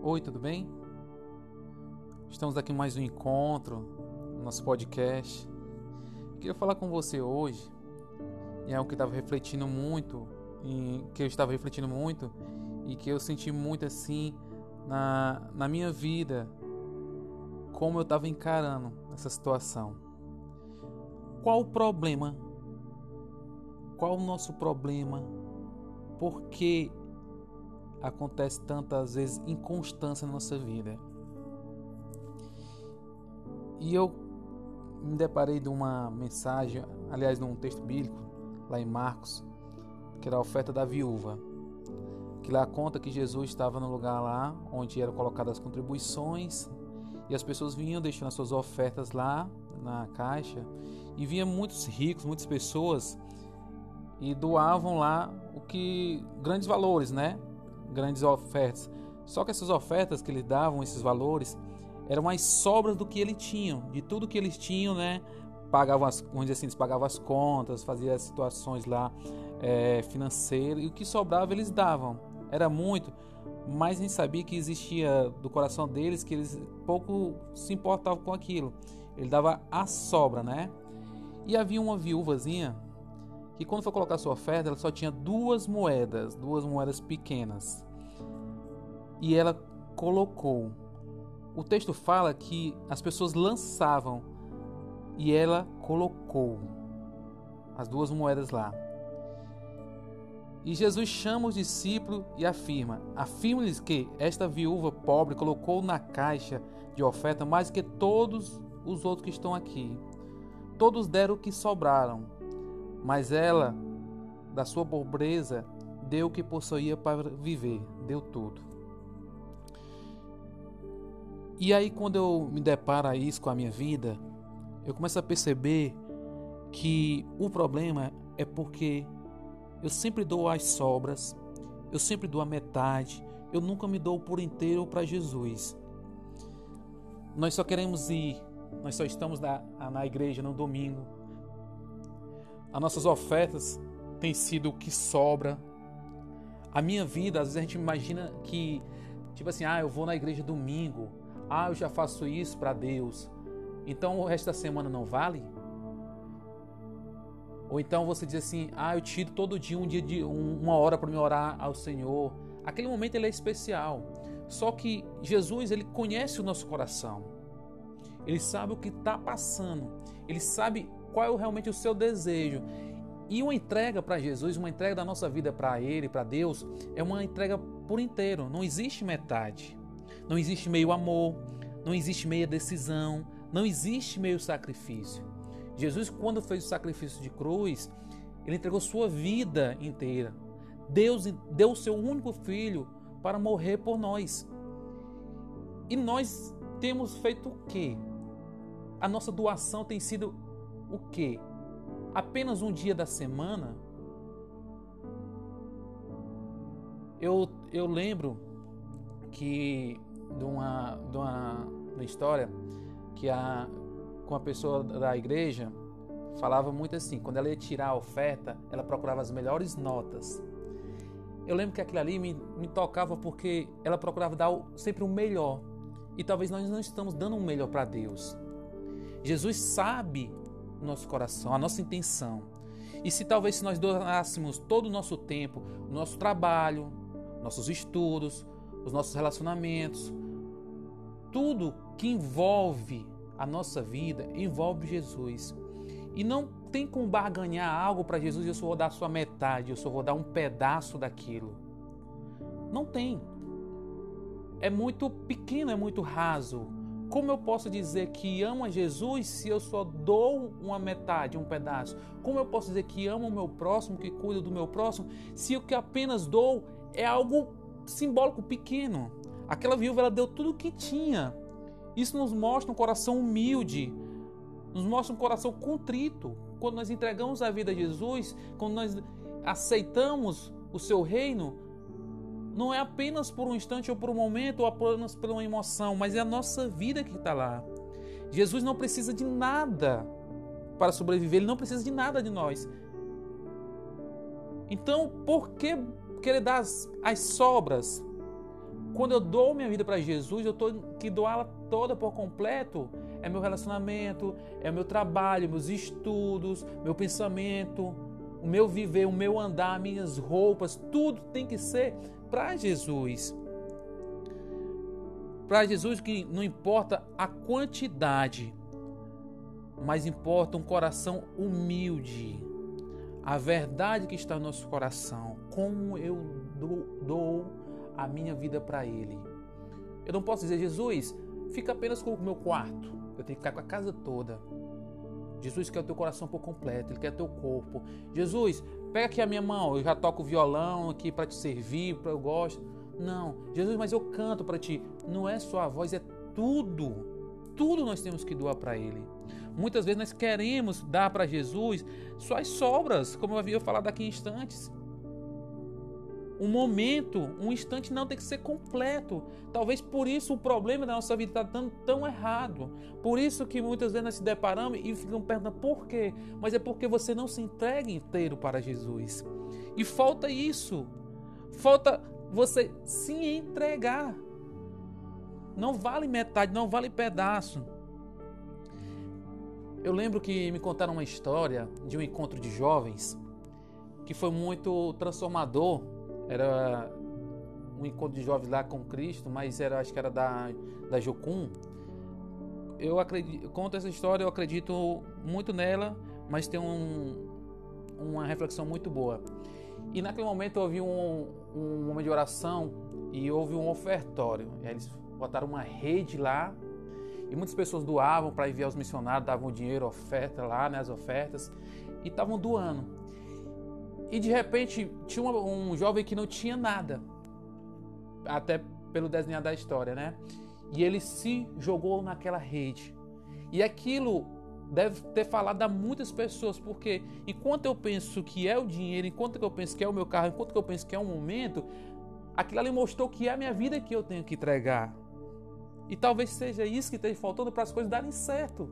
Oi, tudo bem? Estamos aqui em mais um encontro, nosso podcast. Queria falar com você hoje, e é algo que estava refletindo muito, e que eu estava refletindo muito e que eu senti muito assim na, na minha vida, como eu estava encarando essa situação. Qual o problema? Qual o nosso problema? Por que acontece tantas vezes inconstância na nossa vida? E eu me deparei de uma mensagem, aliás, num texto bíblico, lá em Marcos, que era a oferta da viúva. Que lá conta que Jesus estava no lugar lá onde eram colocadas as contribuições e as pessoas vinham deixando as suas ofertas lá na caixa e vinha muitos ricos, muitas pessoas e doavam lá o que grandes valores, né? Grandes ofertas. Só que essas ofertas que eles davam, esses valores, eram as sobras do que eles tinham, de tudo que eles tinham, né? Pagavam as, vamos dizer assim, eles pagavam as contas, faziam as situações lá é, financeiras e o que sobrava eles davam. Era muito, mas a gente sabia que existia do coração deles que eles pouco se importavam com aquilo. Ele dava a sobra, né? E havia uma viúvazinha que quando foi colocar sua oferta, ela só tinha duas moedas, duas moedas pequenas. E ela colocou. O texto fala que as pessoas lançavam e ela colocou as duas moedas lá. E Jesus chama os discípulos e afirma: afirma-lhes que esta viúva pobre colocou na caixa de oferta mais que todos os outros que estão aqui. Todos deram o que sobraram, mas ela, da sua pobreza, deu o que possuía para viver, deu tudo. E aí, quando eu me deparo a isso com a minha vida, eu começo a perceber que o problema é porque eu sempre dou as sobras, eu sempre dou a metade, eu nunca me dou por inteiro para Jesus. Nós só queremos ir, nós só estamos na, na igreja no domingo. As nossas ofertas têm sido o que sobra. A minha vida, às vezes a gente imagina que, tipo assim, ah, eu vou na igreja domingo, ah, eu já faço isso para Deus. Então o resto da semana não vale? Ou então você diz assim: "Ah, eu tiro todo dia um dia de uma hora para me orar ao Senhor". Aquele momento ele é especial. Só que Jesus, ele conhece o nosso coração. Ele sabe o que está passando. Ele sabe qual é realmente o seu desejo. E uma entrega para Jesus, uma entrega da nossa vida para Ele, para Deus, é uma entrega por inteiro. Não existe metade. Não existe meio amor, não existe meia decisão, não existe meio sacrifício. Jesus, quando fez o sacrifício de cruz, ele entregou sua vida inteira. Deus deu o seu único filho para morrer por nós. E nós temos feito o quê? A nossa doação tem sido o quê? Apenas um dia da semana? Eu, eu lembro que de uma, de uma, uma história que a, com a pessoa da igreja falava muito assim, quando ela ia tirar a oferta, ela procurava as melhores notas. Eu lembro que aquilo ali me, me tocava porque ela procurava dar sempre o melhor. E talvez nós não estamos dando o melhor para Deus. Jesus sabe nosso coração, a nossa intenção. E se talvez se nós doássemos todo o nosso tempo, o nosso trabalho, nossos estudos, os nossos relacionamentos, tudo que envolve a nossa vida envolve Jesus. E não tem como barganhar algo para Jesus e eu só vou dar sua metade, eu só vou dar um pedaço daquilo. Não tem. É muito pequeno, é muito raso. Como eu posso dizer que amo a Jesus se eu só dou uma metade, um pedaço? Como eu posso dizer que amo o meu próximo, que cuido do meu próximo, se o que apenas dou é algo simbólico pequeno? Aquela viúva ela deu tudo o que tinha. Isso nos mostra um coração humilde, nos mostra um coração contrito. Quando nós entregamos a vida a Jesus, quando nós aceitamos o seu reino, não é apenas por um instante ou por um momento ou apenas por uma emoção, mas é a nossa vida que está lá. Jesus não precisa de nada para sobreviver, ele não precisa de nada de nós. Então, por que querer dar as, as sobras? Quando eu dou minha vida para Jesus, eu tenho que doá-la toda por completo. É meu relacionamento, é meu trabalho, meus estudos, meu pensamento, o meu viver, o meu andar, minhas roupas, tudo tem que ser para Jesus. Para Jesus que não importa a quantidade, mas importa um coração humilde. A verdade que está no nosso coração, como eu dou a minha vida para Ele. Eu não posso dizer, Jesus, fica apenas com o meu quarto. Eu tenho que ficar com a casa toda. Jesus quer o teu coração por completo, Ele quer teu corpo. Jesus, pega aqui a minha mão, eu já toco violão aqui para te servir, para eu gosto. Não, Jesus, mas eu canto para ti. Não é só a voz, é tudo. Tudo nós temos que doar para Ele. Muitas vezes nós queremos dar para Jesus suas sobras, como eu havia falado aqui em instantes um momento, um instante não tem que ser completo. Talvez por isso o problema da nossa vida está tão, tão errado. Por isso que muitas vezes nós se deparamos e ficamos perguntando por quê. Mas é porque você não se entrega inteiro para Jesus. E falta isso. Falta você se entregar. Não vale metade, não vale pedaço. Eu lembro que me contaram uma história de um encontro de jovens que foi muito transformador era um encontro de jovens lá com Cristo, mas era acho que era da da Jocum. Eu acredito, conto essa história, eu acredito muito nela, mas tem um, uma reflexão muito boa. E naquele momento houve um, um momento de oração e houve um ofertório. E eles botaram uma rede lá e muitas pessoas doavam para enviar os missionários, davam dinheiro, oferta lá, né, as ofertas, e estavam doando. E de repente tinha um, um jovem que não tinha nada, até pelo desenhar da história, né? E ele se jogou naquela rede. E aquilo deve ter falado a muitas pessoas, porque enquanto eu penso que é o dinheiro, enquanto eu penso que é o meu carro, enquanto eu penso que é o momento, aquilo ali mostrou que é a minha vida que eu tenho que entregar. E talvez seja isso que esteja faltando para as coisas darem certo.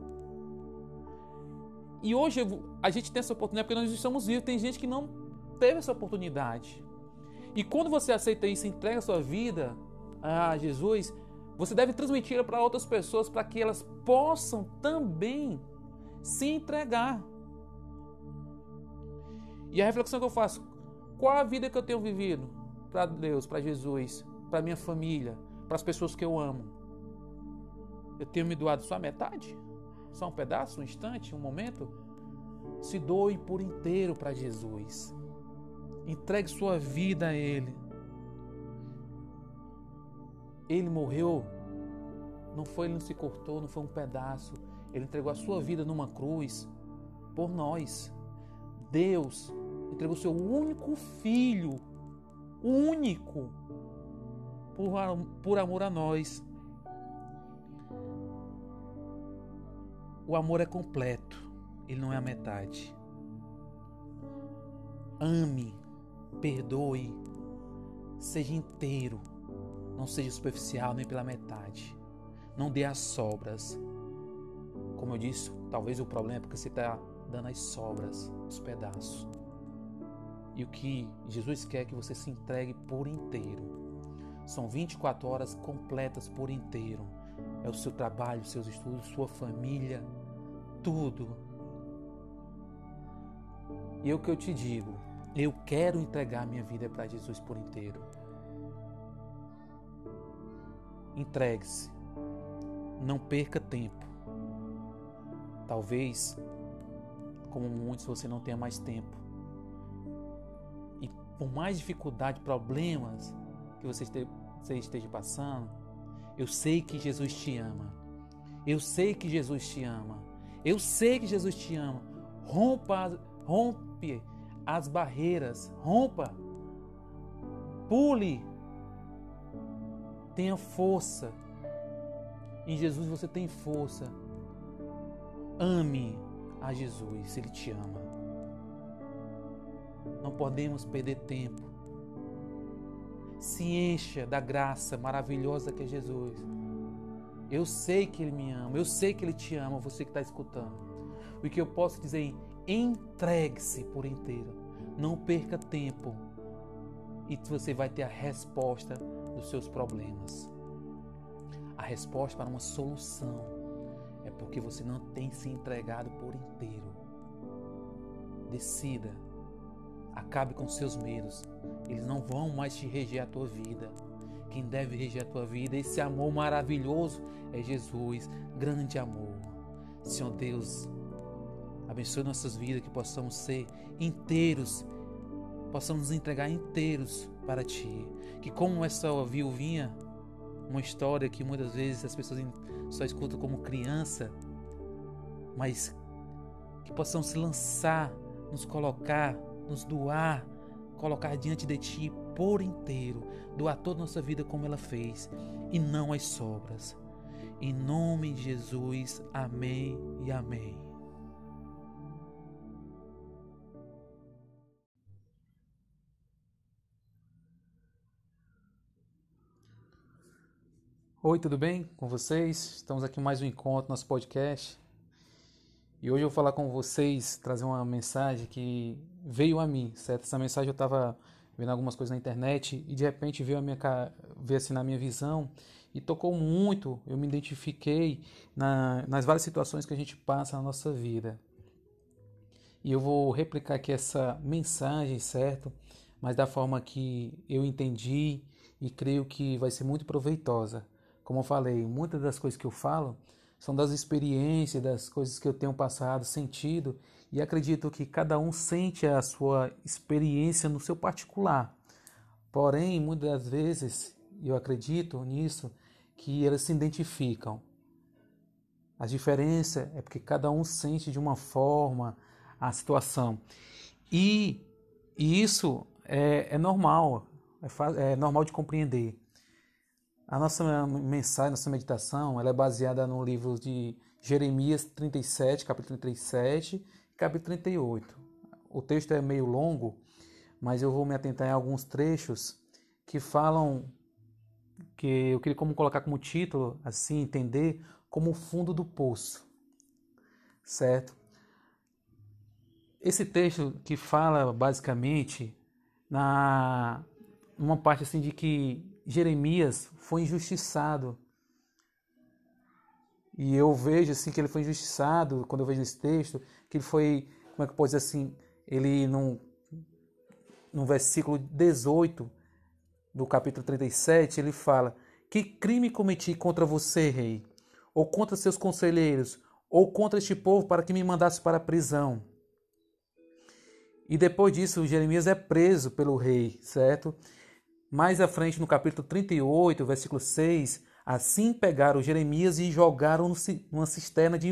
E hoje a gente tem essa oportunidade porque nós estamos vivos. Tem gente que não teve essa oportunidade. E quando você aceita isso, entrega a sua vida a Jesus, você deve transmitir para outras pessoas para que elas possam também se entregar. E a reflexão que eu faço, qual a vida que eu tenho vivido para Deus, para Jesus, para minha família, para as pessoas que eu amo? Eu tenho me doado só a metade? Só um pedaço, um instante, um momento? Se doe por inteiro para Jesus. Entregue sua vida a Ele. Ele morreu, não foi, ele não se cortou, não foi um pedaço. Ele entregou a sua vida numa cruz por nós. Deus entregou seu único filho, único, por, por amor a nós. O amor é completo, ele não é a metade. Ame perdoe, seja inteiro, não seja superficial nem pela metade, não dê as sobras. Como eu disse, talvez o problema é porque você está dando as sobras, os pedaços. E o que Jesus quer é que você se entregue por inteiro. São 24 horas completas por inteiro. É o seu trabalho, seus estudos, sua família, tudo. E é o que eu te digo, eu quero entregar minha vida para Jesus por inteiro. Entregue-se. Não perca tempo. Talvez, como muitos, você não tenha mais tempo. E por mais dificuldade, problemas que você esteja passando, eu sei que Jesus te ama. Eu sei que Jesus te ama. Eu sei que Jesus te ama. Rompa, rompe as barreiras, rompa, pule, tenha força. Em Jesus você tem força. Ame a Jesus, Ele te ama. Não podemos perder tempo. Se encha da graça maravilhosa que é Jesus. Eu sei que Ele me ama, eu sei que Ele te ama, você que está escutando. O que eu posso dizer Entregue-se por inteiro. Não perca tempo. E você vai ter a resposta dos seus problemas. A resposta para uma solução é porque você não tem se entregado por inteiro. Decida. Acabe com seus medos. Eles não vão mais te reger a tua vida. Quem deve reger a tua vida, esse amor maravilhoso é Jesus, grande amor. Senhor Deus, abençoe nossas vidas, que possamos ser inteiros, possamos nos entregar inteiros para Ti. Que como essa viuvinha, uma história que muitas vezes as pessoas só escutam como criança, mas que possamos se lançar, nos colocar, nos doar, colocar diante de Ti por inteiro, doar toda a nossa vida como ela fez e não as sobras. Em nome de Jesus, amém e amém. Oi, tudo bem com vocês? Estamos aqui mais um encontro, nosso podcast. E hoje eu vou falar com vocês, trazer uma mensagem que veio a mim, certo? Essa mensagem eu estava vendo algumas coisas na internet e de repente veio, a minha, veio assim na minha visão e tocou muito. Eu me identifiquei na, nas várias situações que a gente passa na nossa vida. E eu vou replicar aqui essa mensagem, certo? Mas da forma que eu entendi e creio que vai ser muito proveitosa. Como eu falei, muitas das coisas que eu falo são das experiências, das coisas que eu tenho passado, sentido, e acredito que cada um sente a sua experiência no seu particular. Porém, muitas das vezes, eu acredito nisso, que elas se identificam. A diferença é porque cada um sente de uma forma a situação. E, e isso é, é normal, é, é, normal de compreender. A nossa mensagem, nossa meditação, ela é baseada no livro de Jeremias 37, capítulo 37 e capítulo 38. O texto é meio longo, mas eu vou me atentar em alguns trechos que falam que eu queria como colocar como título, assim, entender como o fundo do poço. Certo? Esse texto que fala basicamente na uma parte assim de que Jeremias foi injustiçado. E eu vejo assim que ele foi injustiçado quando eu vejo esse texto, que ele foi, como é que eu posso dizer assim, ele num, no versículo 18 do capítulo 37, ele fala: Que crime cometi contra você, rei? Ou contra seus conselheiros? Ou contra este povo para que me mandasse para a prisão? E depois disso, Jeremias é preso pelo rei, certo? Mais à frente, no capítulo 38, versículo 6, assim pegaram Jeremias e jogaram numa cisterna de,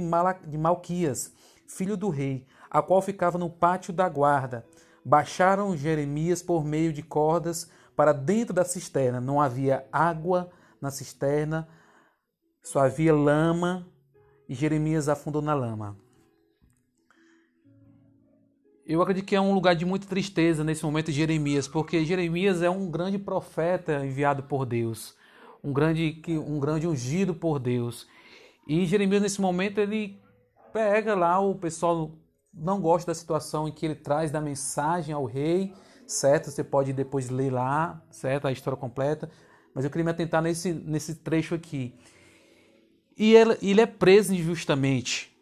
Malquias, filho do rei, a qual ficava no pátio da guarda. Baixaram Jeremias por meio de cordas para dentro da cisterna. Não havia água na cisterna, só havia lama, e Jeremias afundou na lama. Eu acredito que é um lugar de muita tristeza nesse momento de Jeremias, porque Jeremias é um grande profeta enviado por Deus, um grande, um grande ungido por Deus. E Jeremias, nesse momento, ele pega lá, o pessoal não gosta da situação em que ele traz da mensagem ao rei, certo? Você pode depois ler lá, certo? A história completa. Mas eu queria me atentar nesse, nesse trecho aqui. E ele, ele é preso injustamente.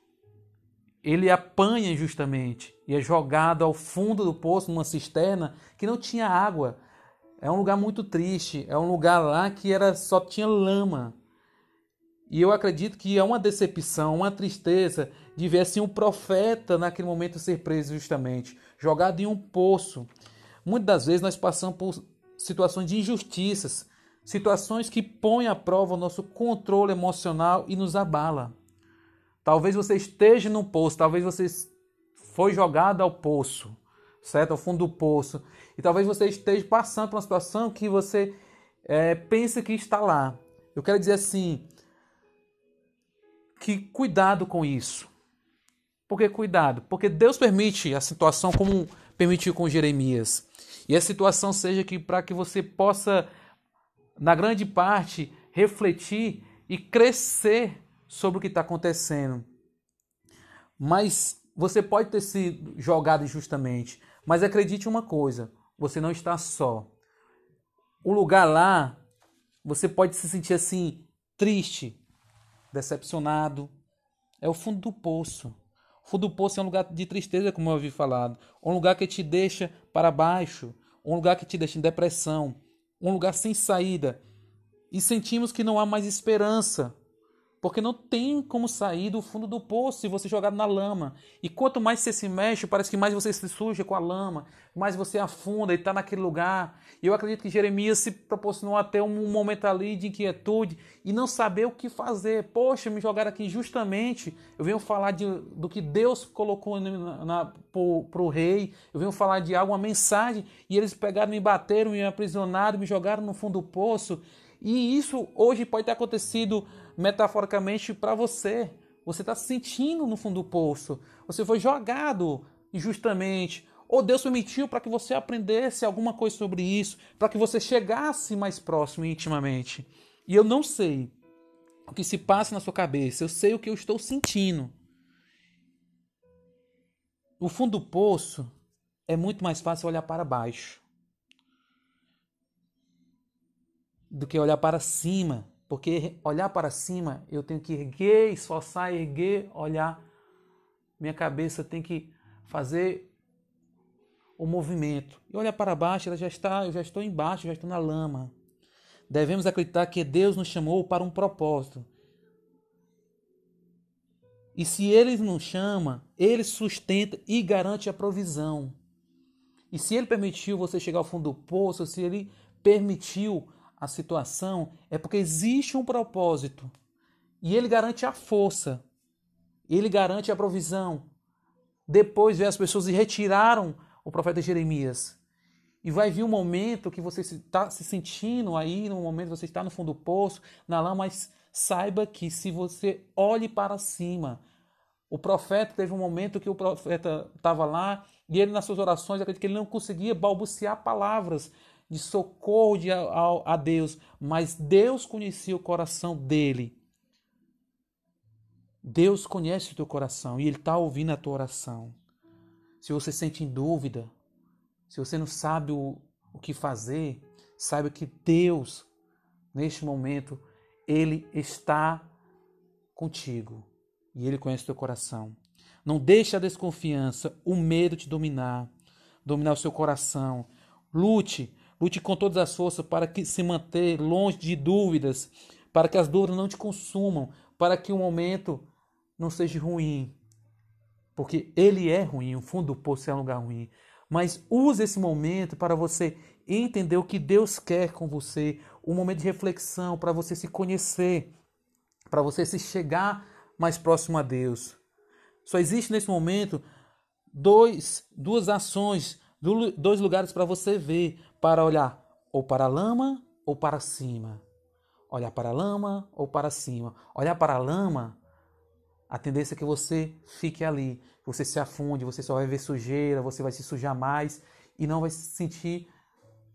Ele apanha injustamente e é jogado ao fundo do poço, numa cisterna que não tinha água. É um lugar muito triste. É um lugar lá que era só tinha lama. E eu acredito que é uma decepção, uma tristeza de ver assim um profeta naquele momento ser preso justamente, jogado em um poço. Muitas das vezes nós passamos por situações de injustiças, situações que põem à prova o nosso controle emocional e nos abala. Talvez você esteja no poço, talvez você foi jogado ao poço, certo? Ao fundo do poço. E talvez você esteja passando por uma situação que você é, pensa que está lá. Eu quero dizer assim, que cuidado com isso. Por que cuidado? Porque Deus permite a situação como permitiu com Jeremias. E a situação seja que para que você possa, na grande parte, refletir e crescer sobre o que está acontecendo. Mas você pode ter sido jogado injustamente, mas acredite uma coisa: você não está só. O lugar lá Você pode se sentir assim, triste, decepcionado. É o fundo do poço. O fundo do poço é um lugar de tristeza, como eu ouvi falado. Um lugar que te deixa para baixo. Um lugar que te deixa em depressão. Um lugar sem saída. E sentimos que não há mais esperança. Porque não tem como sair do fundo do poço se você jogar na lama. E quanto mais você se mexe, parece que mais você se suja com a lama, mais você afunda e está naquele lugar. E eu acredito que Jeremias se proporcionou até um momento ali de inquietude e não saber o que fazer. Poxa, me jogaram aqui justamente. Eu venho falar de, do que Deus colocou para o rei. Eu venho falar de algo, uma mensagem. E eles pegaram, me bateram, me aprisionaram, me jogaram no fundo do poço. E isso hoje pode ter acontecido metaforicamente para você. Você está se sentindo no fundo do poço. Você foi jogado injustamente. Ou Deus permitiu para que você aprendesse alguma coisa sobre isso, para que você chegasse mais próximo intimamente. E eu não sei o que se passa na sua cabeça, eu sei o que eu estou sentindo. O fundo do poço é muito mais fácil olhar para baixo do que olhar para cima porque olhar para cima, eu tenho que erguer, esforçar, erguer, olhar. Minha cabeça tem que fazer o movimento. E olhar para baixo, ela já está, eu já estou embaixo, já estou na lama. Devemos acreditar que Deus nos chamou para um propósito. E se Ele nos chama, Ele sustenta e garante a provisão. E se Ele permitiu você chegar ao fundo do poço, se Ele permitiu a situação é porque existe um propósito. E ele garante a força. Ele garante a provisão. Depois veio as pessoas e retiraram o profeta Jeremias. E vai vir um momento que você está se sentindo aí, no momento que você está no fundo do poço, na lama, mas saiba que se você olhe para cima, o profeta teve um momento que o profeta estava lá e ele nas suas orações, acredito que ele não conseguia balbuciar palavras, de socorro de, a, a Deus, mas Deus conhecia o coração dele. Deus conhece o teu coração e Ele está ouvindo a tua oração. Se você sente em dúvida, se você não sabe o, o que fazer, saiba que Deus, neste momento, Ele está contigo e Ele conhece o teu coração. Não deixe a desconfiança, o medo te dominar, dominar o seu coração. Lute Lute com todas as forças para que se manter longe de dúvidas, para que as dúvidas não te consumam, para que o momento não seja ruim. Porque ele é ruim, o fundo do poço é um lugar ruim. Mas use esse momento para você entender o que Deus quer com você, um momento de reflexão, para você se conhecer, para você se chegar mais próximo a Deus. Só existe nesse momento dois, duas ações, dois lugares para você ver para olhar ou para a lama ou para cima. Olhar para a lama ou para cima. Olhar para a lama, a tendência é que você fique ali, você se afunde, você só vai ver sujeira, você vai se sujar mais e não vai sentir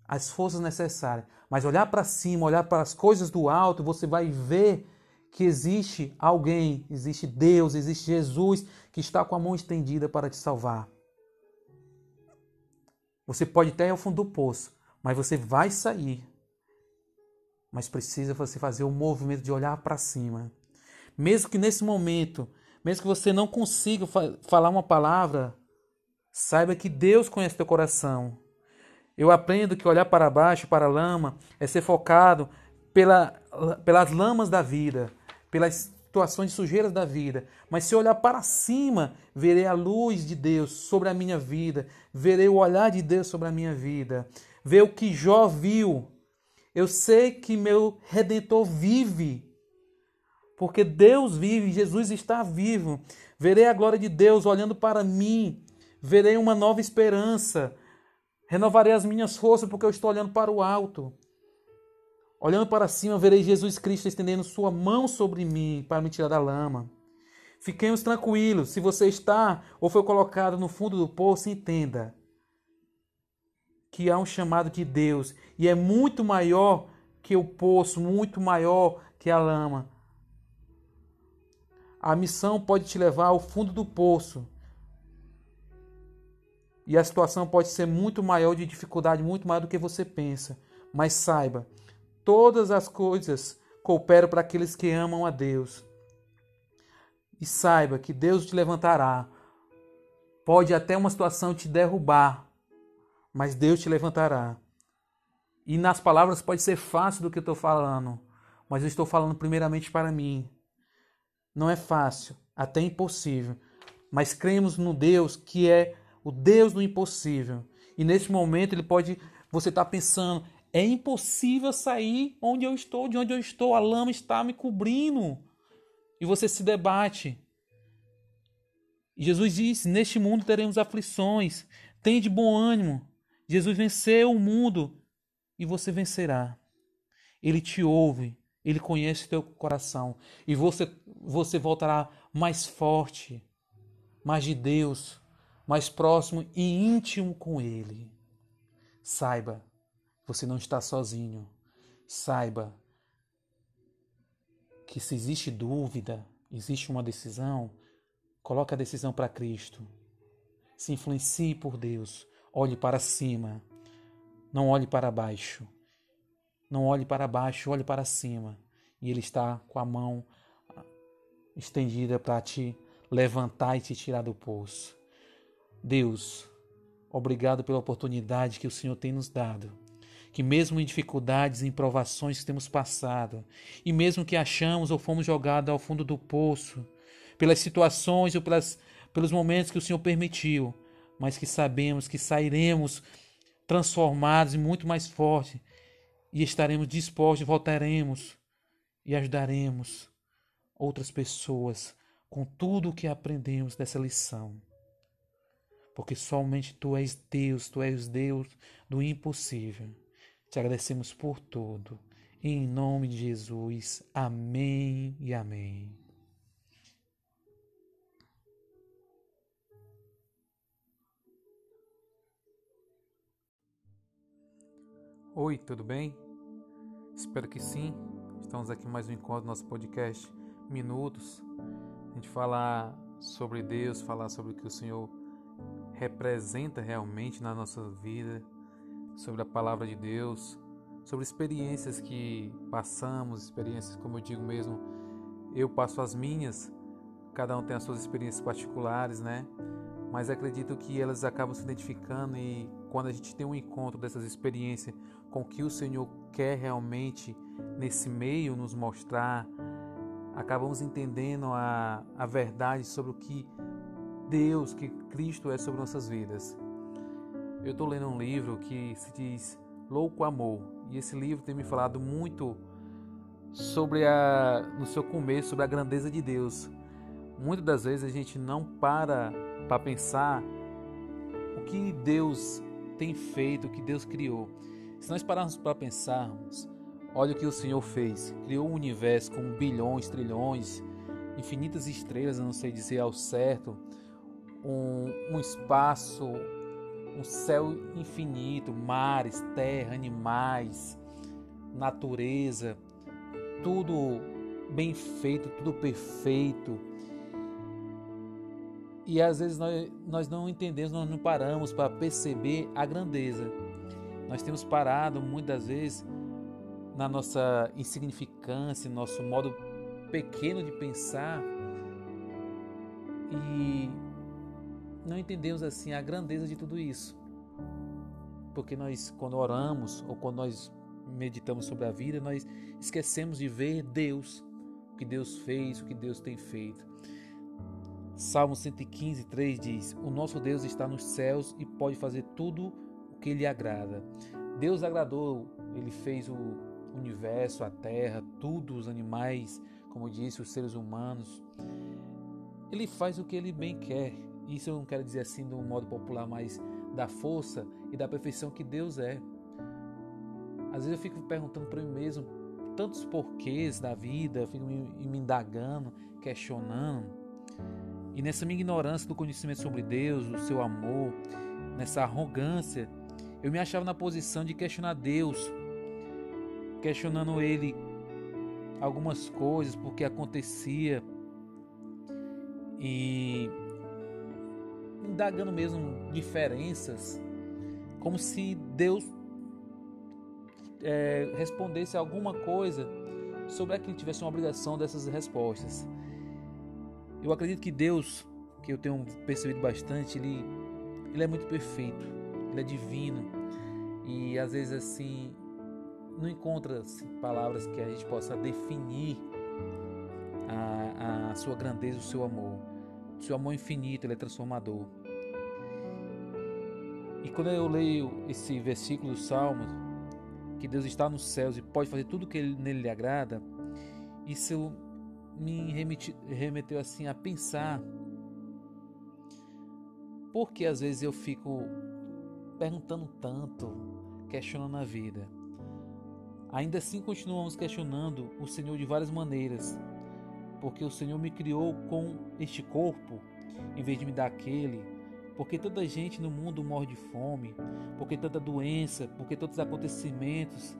as forças necessárias. Mas olhar para cima, olhar para as coisas do alto, você vai ver que existe alguém, existe Deus, existe Jesus que está com a mão estendida para te salvar. Você pode até ir ao fundo do poço, mas você vai sair. Mas precisa você fazer o movimento de olhar para cima. Mesmo que nesse momento, mesmo que você não consiga falar uma palavra, saiba que Deus conhece teu coração. Eu aprendo que olhar para baixo, para a lama, é ser focado pela, pelas lamas da vida, pelas situações sujeiras da vida. Mas se olhar para cima, verei a luz de Deus sobre a minha vida, verei o olhar de Deus sobre a minha vida ver o que Jó viu. Eu sei que meu redentor vive. Porque Deus vive, Jesus está vivo. Verei a glória de Deus olhando para mim. Verei uma nova esperança. Renovarei as minhas forças porque eu estou olhando para o alto. Olhando para cima, verei Jesus Cristo estendendo sua mão sobre mim para me tirar da lama. Fiquemos tranquilos. Se você está ou foi colocado no fundo do poço, entenda que há um chamado de Deus e é muito maior que o poço, muito maior que a lama. A missão pode te levar ao fundo do poço. E a situação pode ser muito maior de dificuldade, muito maior do que você pensa. Mas saiba, todas as coisas cooperam para aqueles que amam a Deus. E saiba que Deus te levantará. Pode até uma situação te derrubar, mas Deus te levantará. E nas palavras pode ser fácil do que eu estou falando, mas eu estou falando primeiramente para mim. Não é fácil, até impossível, mas cremos no Deus que é o Deus do impossível. E nesse momento ele pode, você está pensando, é impossível sair onde eu estou, de onde eu estou, a lama está me cobrindo. E você se debate. Jesus disse: Neste mundo teremos aflições, tem de bom ânimo. Jesus venceu o mundo e você vencerá. Ele te ouve, ele conhece teu coração e você você voltará mais forte, mais de Deus, mais próximo e íntimo com ele. Saiba, você não está sozinho. Saiba que se existe dúvida, existe uma decisão, coloque a decisão para Cristo. Se influencie por Deus. Olhe para cima. Não olhe para baixo. Não olhe para baixo, olhe para cima. E Ele está com a mão estendida para te levantar e te tirar do poço. Deus, obrigado pela oportunidade que o Senhor tem nos dado. Que mesmo em dificuldades, em provações que temos passado, e mesmo que achamos ou fomos jogados ao fundo do poço, pelas situações ou pelas, pelos momentos que o Senhor permitiu, mas que sabemos que sairemos transformados e muito mais fortes e estaremos dispostos, voltaremos e ajudaremos outras pessoas com tudo o que aprendemos dessa lição. Porque somente tu és Deus, tu és Deus do impossível. Te agradecemos por tudo. Em nome de Jesus. Amém e amém. Oi, tudo bem? Espero que sim. Estamos aqui mais um encontro do nosso podcast Minutos. A gente falar sobre Deus, falar sobre o que o Senhor representa realmente na nossa vida, sobre a palavra de Deus, sobre experiências que passamos, experiências, como eu digo mesmo, eu passo as minhas, cada um tem as suas experiências particulares, né? Mas acredito que elas acabam se identificando e quando a gente tem um encontro dessas experiências com o que o Senhor quer realmente nesse meio nos mostrar, acabamos entendendo a, a verdade sobre o que Deus, que Cristo é sobre nossas vidas. Eu estou lendo um livro que se diz Louco Amor, e esse livro tem me falado muito sobre a, no seu começo, sobre a grandeza de Deus. Muitas das vezes a gente não para para pensar o que Deus tem feito, o que Deus criou. Se nós pararmos para pensarmos, olha o que o Senhor fez. Criou um universo com bilhões, trilhões, infinitas estrelas, eu não sei dizer ao certo, um, um espaço, um céu infinito, mares, terra, animais, natureza, tudo bem feito, tudo perfeito. E às vezes nós, nós não entendemos, nós não paramos para perceber a grandeza. Nós temos parado muitas vezes na nossa insignificância, nosso modo pequeno de pensar e não entendemos assim a grandeza de tudo isso. Porque nós, quando oramos ou quando nós meditamos sobre a vida, nós esquecemos de ver Deus, o que Deus fez, o que Deus tem feito. Salmo 115, 3 diz: O nosso Deus está nos céus e pode fazer tudo que lhe agrada. Deus agradou, ele fez o universo, a terra, tudo, os animais, como disse, os seres humanos. Ele faz o que ele bem quer. Isso eu não quero dizer assim de um modo popular, mas da força e da perfeição que Deus é. Às vezes eu fico perguntando para mim mesmo tantos porquês da vida, eu fico me, me indagando, questionando. E nessa minha ignorância do conhecimento sobre Deus, do seu amor, nessa arrogância eu me achava na posição de questionar Deus, questionando Ele algumas coisas, porque acontecia e indagando mesmo diferenças, como se Deus é, respondesse alguma coisa sobre aquilo que tivesse uma obrigação dessas respostas. Eu acredito que Deus, que eu tenho percebido bastante, ele, ele é muito perfeito, ele é divino e às vezes assim não encontra palavras que a gente possa definir a, a sua grandeza, o seu amor. Seu amor infinito, ele é transformador. E quando eu leio esse versículo do Salmos, que Deus está nos céus e pode fazer tudo o que nele lhe agrada, isso me remeteu assim a pensar por que às vezes eu fico perguntando tanto, questionando a vida. Ainda assim continuamos questionando o Senhor de várias maneiras, porque o Senhor me criou com este corpo em vez de me dar aquele, porque tanta gente no mundo morre de fome, porque tanta doença, porque tantos acontecimentos,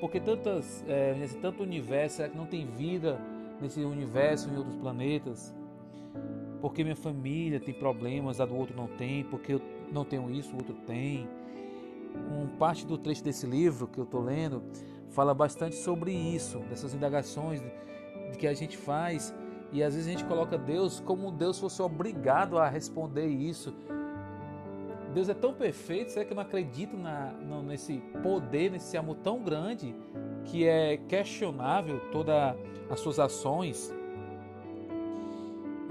porque tantas, é, nesse tanto universo, será que não tem vida nesse universo em outros planetas? Porque minha família tem problemas, a do outro não tem, porque eu não tenho isso, o outro tem. Um parte do trecho desse livro que eu estou lendo fala bastante sobre isso, dessas indagações que a gente faz e às vezes a gente coloca Deus como Deus fosse obrigado a responder isso. Deus é tão perfeito, será que eu não acredito na, no, nesse poder, nesse amor tão grande que é questionável todas as suas ações?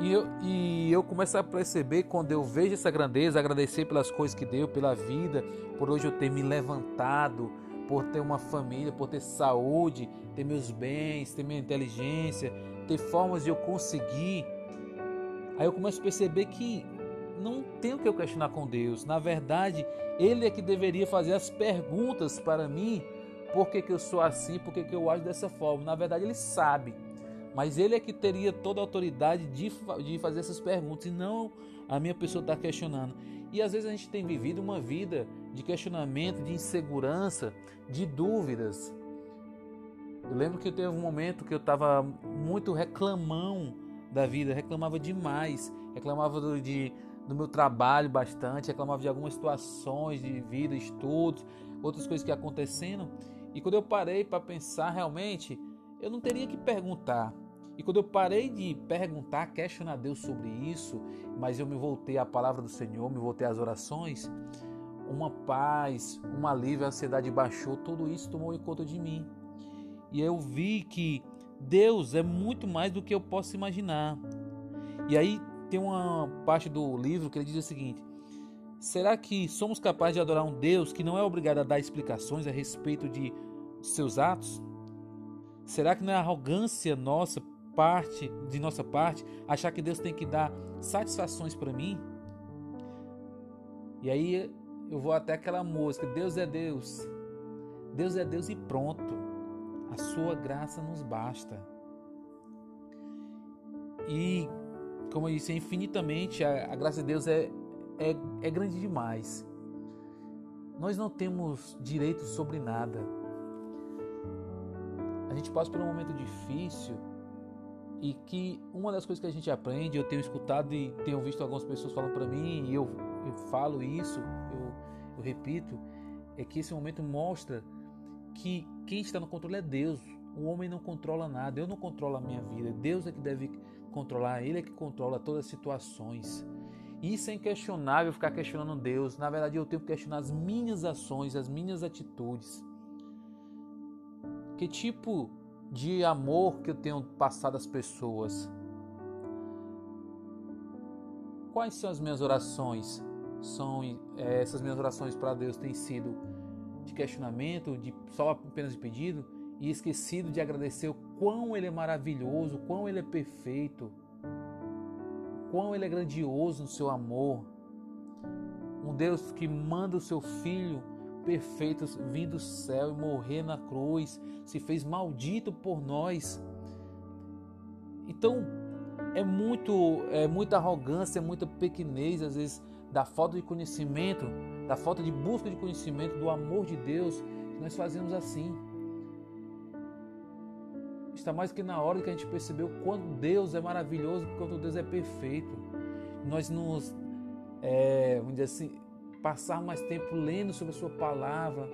E eu, e eu começo a perceber quando eu vejo essa grandeza, agradecer pelas coisas que deu, pela vida, por hoje eu ter me levantado, por ter uma família, por ter saúde, ter meus bens, ter minha inteligência, ter formas de eu conseguir. Aí eu começo a perceber que não tenho que eu questionar com Deus. Na verdade, Ele é que deveria fazer as perguntas para mim. Por que, que eu sou assim? Por que, que eu ajo dessa forma? Na verdade, Ele sabe. Mas Ele é que teria toda a autoridade de, de fazer essas perguntas e não a minha pessoa estar tá questionando. E às vezes a gente tem vivido uma vida de questionamento, de insegurança, de dúvidas. Eu lembro que teve um momento que eu estava muito reclamão da vida, reclamava demais, reclamava do, de, do meu trabalho bastante, reclamava de algumas situações de vida, estudos, outras coisas que acontecendo. E quando eu parei para pensar realmente, eu não teria que perguntar. E quando eu parei de perguntar, questionar Deus sobre isso, mas eu me voltei à palavra do Senhor, me voltei às orações, uma paz, um alívio, a ansiedade baixou, tudo isso tomou conta de mim. E eu vi que Deus é muito mais do que eu posso imaginar. E aí tem uma parte do livro que ele diz o seguinte: Será que somos capazes de adorar um Deus que não é obrigado a dar explicações a respeito de seus atos? Será que não é arrogância nossa parte, de nossa parte, achar que Deus tem que dar satisfações para mim? E aí eu vou até aquela música, Deus é Deus. Deus é Deus e pronto. A sua graça nos basta. E, como eu disse, é infinitamente, a, a graça de Deus é, é, é grande demais. Nós não temos direito sobre nada. A gente passa por um momento difícil e que uma das coisas que a gente aprende, eu tenho escutado e tenho visto algumas pessoas falando para mim, e eu, eu falo isso, eu, eu repito, é que esse momento mostra que quem está no controle é Deus. O homem não controla nada, eu não controlo a minha vida, Deus é que deve controlar, Ele é que controla todas as situações. Isso é inquestionável ficar questionando Deus. Na verdade, eu tenho que questionar as minhas ações, as minhas atitudes. Que tipo de amor que eu tenho passado às pessoas. Quais são as minhas orações? São é, essas minhas orações para Deus têm sido de questionamento, de só apenas de pedido e esquecido de agradecer o quão ele é maravilhoso, o quão ele é perfeito, o quão ele é grandioso no seu amor. Um Deus que manda o seu filho perfeito vir do céu e morrer na cruz, se fez maldito por nós. Então, é muito é muita arrogância, é muita pequenez às vezes da falta de conhecimento, da falta de busca de conhecimento do amor de Deus, nós fazemos assim. Está mais que na hora que a gente percebeu quanto Deus é maravilhoso, quanto Deus é perfeito. Nós nos, é, vamos dizer assim, passar mais tempo lendo sobre a Sua palavra,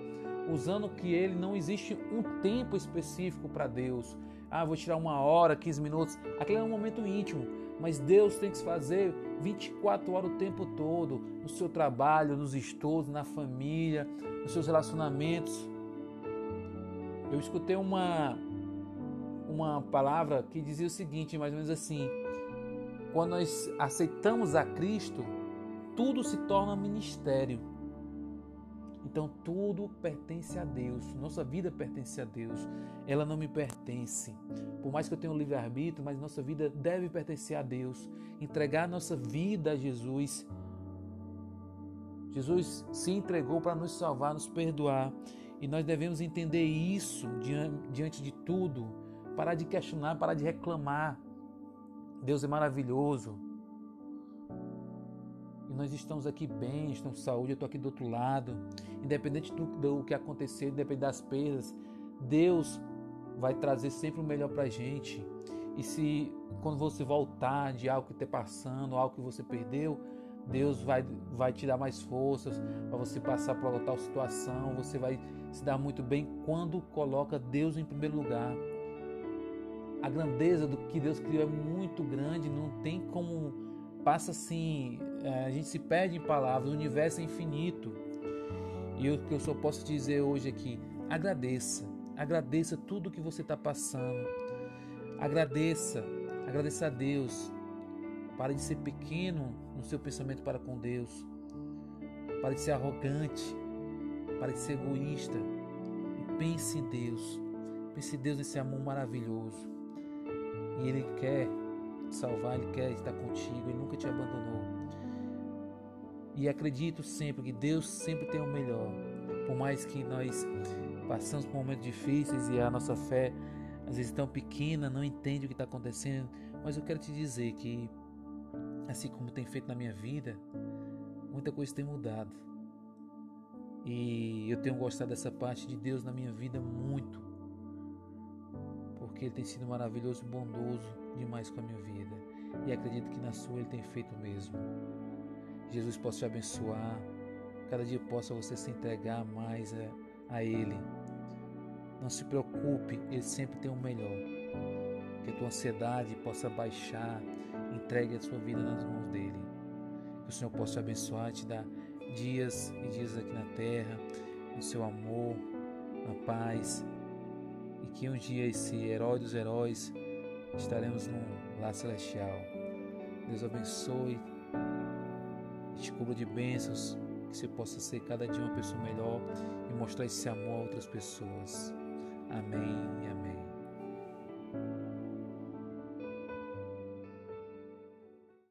usando que ele não existe um tempo específico para Deus. Ah, vou tirar uma hora, 15 minutos. Aquele é um momento íntimo, mas Deus tem que se fazer 24 horas o tempo todo, no seu trabalho, nos estudos, na família, nos seus relacionamentos. Eu escutei uma uma palavra que dizia o seguinte, mais ou menos assim: quando nós aceitamos a Cristo, tudo se torna ministério. Então tudo pertence a Deus, nossa vida pertence a Deus, ela não me pertence. Por mais que eu tenha um livre-arbítrio, mas nossa vida deve pertencer a Deus. Entregar nossa vida a Jesus. Jesus se entregou para nos salvar, nos perdoar. E nós devemos entender isso diante de tudo. Parar de questionar, parar de reclamar. Deus é maravilhoso. E nós estamos aqui bem, estamos com saúde, eu estou aqui do outro lado. Independente do, do que acontecer, independente das perdas, Deus vai trazer sempre o melhor para a gente. E se quando você voltar de algo que está passando, algo que você perdeu, Deus vai, vai te dar mais forças para você passar por tal situação. Você vai se dar muito bem quando coloca Deus em primeiro lugar. A grandeza do que Deus criou é muito grande, não tem como. Passa assim, a gente se perde em palavras, o universo é infinito. E o que eu só posso dizer hoje aqui, agradeça Agradeça tudo que você está passando. Agradeça, agradeça a Deus. Pare de ser pequeno no seu pensamento para com Deus. Pare de ser arrogante. Pare de ser egoísta. E pense em Deus. Pense em Deus nesse amor maravilhoso. E Ele quer te salvar, Ele quer estar contigo, Ele nunca te abandonou. E acredito sempre que Deus sempre tem o melhor. Por mais que nós passamos por momentos difíceis e a nossa fé às vezes tão pequena, não entende o que está acontecendo, mas eu quero te dizer que, assim como tem feito na minha vida, muita coisa tem mudado. E eu tenho gostado dessa parte de Deus na minha vida muito, porque Ele tem sido maravilhoso e bondoso demais com a minha vida. E acredito que na sua Ele tem feito o mesmo. Jesus possa te abençoar, cada dia possa você se entregar mais a, a Ele não se preocupe, Ele sempre tem o melhor. Que a tua ansiedade possa baixar, entregue a sua vida nas mãos dEle. Que o Senhor possa te abençoar, te dar dias e dias aqui na terra, no seu amor, na paz. E que um dia esse herói dos heróis estaremos num lar celestial. Deus abençoe te cubra de bênçãos, que você possa ser cada dia uma pessoa melhor e mostrar esse amor a outras pessoas. Amém e amém.